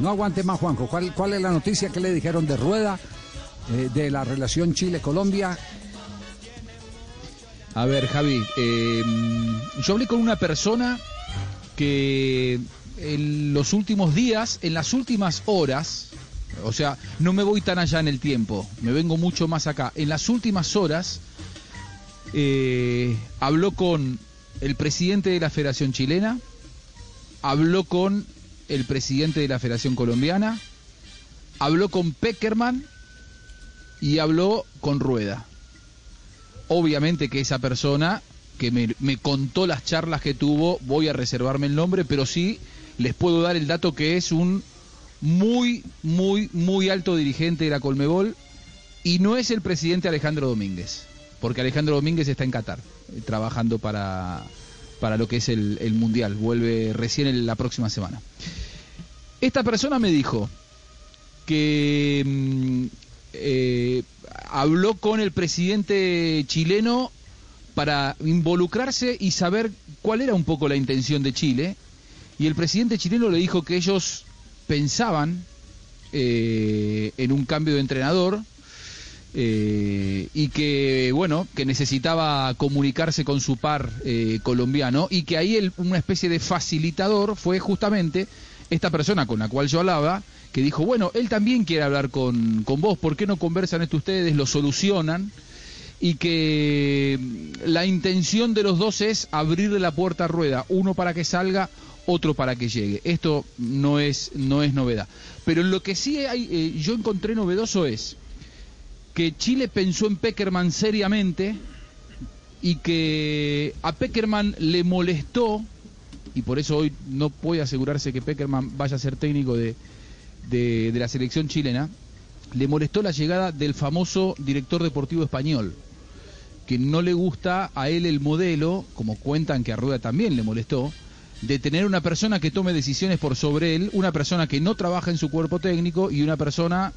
No aguante más, Juanjo. ¿Cuál, es la noticia que le dijeron de Rueda, eh, de la relación Chile-Colombia? A ver, Javi, eh, yo hablé con una persona que en los últimos días, en las últimas horas, o sea, no me voy tan allá en el tiempo, me vengo mucho más acá. En las últimas horas eh, habló con el presidente de la Federación Chilena, habló con el presidente de la Federación Colombiana, habló con Peckerman y habló con Rueda. Obviamente que esa persona que me, contó las charlas que tuvo, voy a reservarme el nombre, pero sí les puedo dar el dato que es un muy, muy, muy alto dirigente de la Colmebol y no es el presidente Alejandro Domínguez, porque Alejandro Domínguez está en Qatar, eh, trabajando para, para lo que es el, el Mundial, vuelve recién en la próxima semana. Esta persona me dijo que mm, eh, habló con el presidente chileno para involucrarse y saber cuál era un poco la intención de Chile. Y el presidente chileno le dijo que ellos pensaban eh, en un cambio de entrenador eh, y que, bueno, que necesitaba comunicarse con su par eh, colombiano y que ahí una especie de facilitador fue justamente esta persona con la cual yo hablaba, que dijo, bueno, él también quiere hablar con, con vos, ¿por qué no conversan esto ustedes, lo solucionan? Y que la intención de los dos es abrirle la puerta a rueda, uno para que salga, otro para que llegue. Esto no es, no es novedad. Pero lo que sí hay, eh, yo encontré novedoso es que Chile pensó en Peckerman seriamente y que a Peckerman le molestó, y por eso hoy no puede asegurarse que Peckerman vaya a ser técnico de, de, la selección chilena, le molestó la llegada del famoso director deportivo español, que no le gusta a él el modelo, como cuentan que a Rueda también le molestó, de tener una persona que tome decisiones por sobre él, una persona que no trabaja en su cuerpo técnico y una persona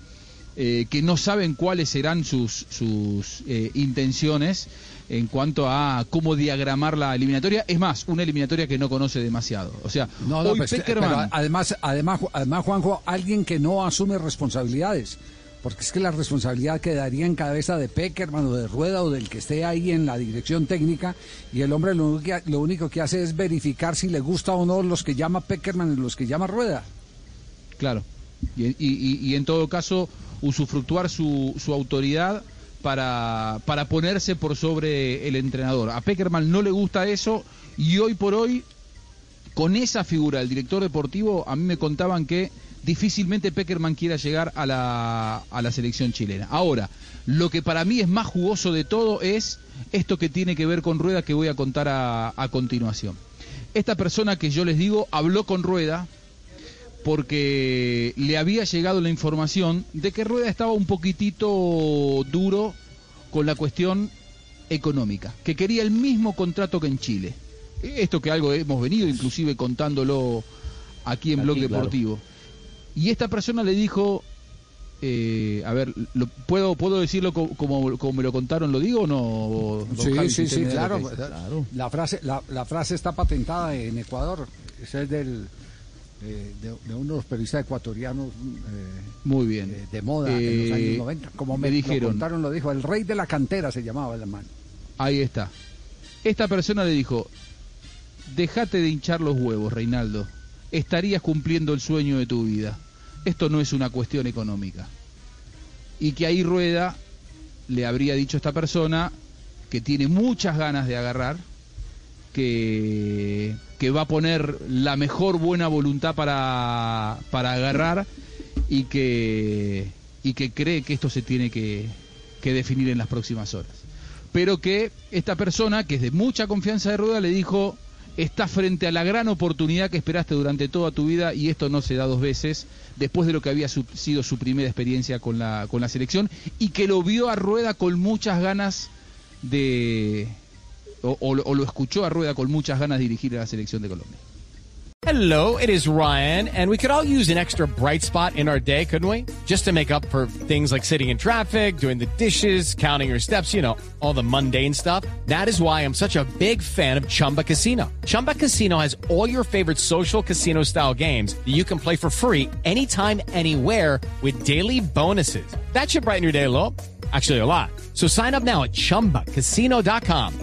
eh, que no saben cuáles serán sus, sus eh, intenciones en cuanto a cómo diagramar la eliminatoria. Es más, una eliminatoria que no conoce demasiado. O sea, No, no, hoy pues, Peckerman- además, además, además, Juanjo, alguien que no asume responsabilidades. Porque es que la responsabilidad quedaría en cabeza de Peckerman o de Rueda o del que esté ahí en la dirección técnica y el hombre lo, lo único que hace es verificar si le gusta o no los que llama Peckerman y los que llama Rueda. Claro. Y- y- y en todo caso, usufructuar su, su autoridad para, para ponerse por sobre el entrenador. A Peckerman no le gusta eso y hoy por hoy, con esa figura, el director deportivo, a mí me contaban que difícilmente Peckerman quiera llegar a la, a la selección chilena. Ahora, lo que para mí es más jugoso de todo es esto que tiene que ver con Rueda que voy a contar a continuación. Esta persona que yo les digo habló con Rueda, porque le había llegado la información de que Rueda estaba un poquitito duro con la cuestión económica, que quería el mismo contrato que en Chile. Esto que algo hemos venido inclusive contándolo aquí en Aquí, Blog claro. Deportivo. Y esta persona le dijo, eh, a ver, lo- ¿puedo, ¿puedo decirlo co- como, como me lo contaron, lo digo o no? Sí, Javi, sí, sí, claro. que- claro. La frase, la, la frase está patentada en Ecuador. Ese es del, eh, de, de uno de los periodistas ecuatorianos eh, Muy bien. eh, de moda en los años 90. Como me, me lo dijeron, contaron, lo dijo. El rey de la cantera se llamaba el hermano. Ahí está. Esta persona le dijo, déjate de hinchar los huevos, Reinaldo. Estarías cumpliendo el sueño de tu vida. Esto no es una cuestión económica. Y que ahí Rueda le habría dicho a esta persona que tiene muchas ganas de agarrar, que, va a poner la mejor buena voluntad para, para agarrar y que, y que cree que esto se tiene que, definir en las próximas horas. Pero que esta persona, que es de mucha confianza de Rueda, le dijo, estás frente a la gran oportunidad que esperaste durante toda tu vida y esto no se da dos veces, después de lo que había sido su primera experiencia con la, con la selección, y que lo vio a Rueda con muchas ganas de... o- o o lo escuchó a Rueda con muchas ganas de dirigir a la selección de Colombia. Hello, it is Ryan, and we could all use an extra bright spot in our day, couldn't we? Just to make up for things like sitting in traffic, doing the dishes, counting your steps, you know, all the mundane stuff. That is why I'm such a big fan of Chumba Casino. Chumba Casino has all your favorite social casino style games that you can play for free anytime, anywhere with daily bonuses. That should brighten your day a little. Actually, a lot. So sign up now at chumbacasino.com.